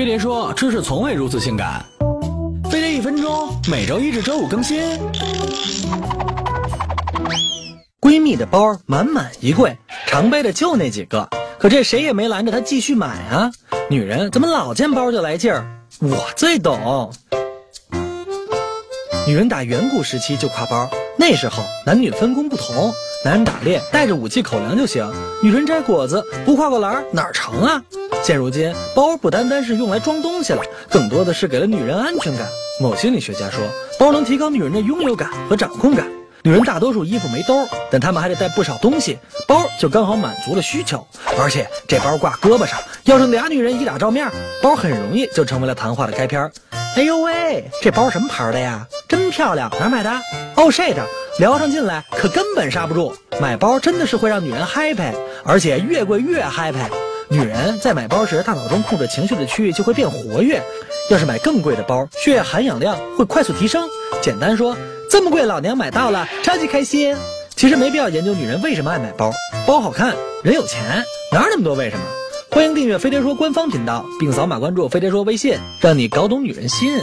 飞碟说：“知识从未如此性感。”飞碟一分钟，每周一至周五更新。闺蜜的包满满一柜，常背的就那几个，可这谁也没拦着她继续买啊。女人怎么老见包就来劲儿？我最懂。女人打远古时期就挎包，那时候男女分工不同，男人打猎带着武器口粮就行，女人摘果子不挎个篮哪成啊？现如今，包不单单是用来装东西了，更多的是给了女人安全感。某心理学家说，包能提高女人的拥有感和掌控感。女人大多数衣服没兜，但她们还得带不少东西，包就刚好满足了需求。而且这包挂胳膊上，要是俩女人一打照面，包很容易就成为了谈话的开篇。哎呦喂，这包什么牌的呀？真漂亮，哪买的？哦，shit，聊上劲来可根本刹不住。买包真的是会让女人 happy，而且越贵越 happy。女人在买包时，大脑中控制情绪的区域就会变活跃。要是买更贵的包，血液含氧量会快速提升。简单说，这么贵，老娘买到了，超级开心。其实没必要研究女人为什么爱买包，包好看，人有钱，哪有那么多为什么？欢迎订阅飞碟说官方频道，并扫码关注飞碟说微信，让你搞懂女人心。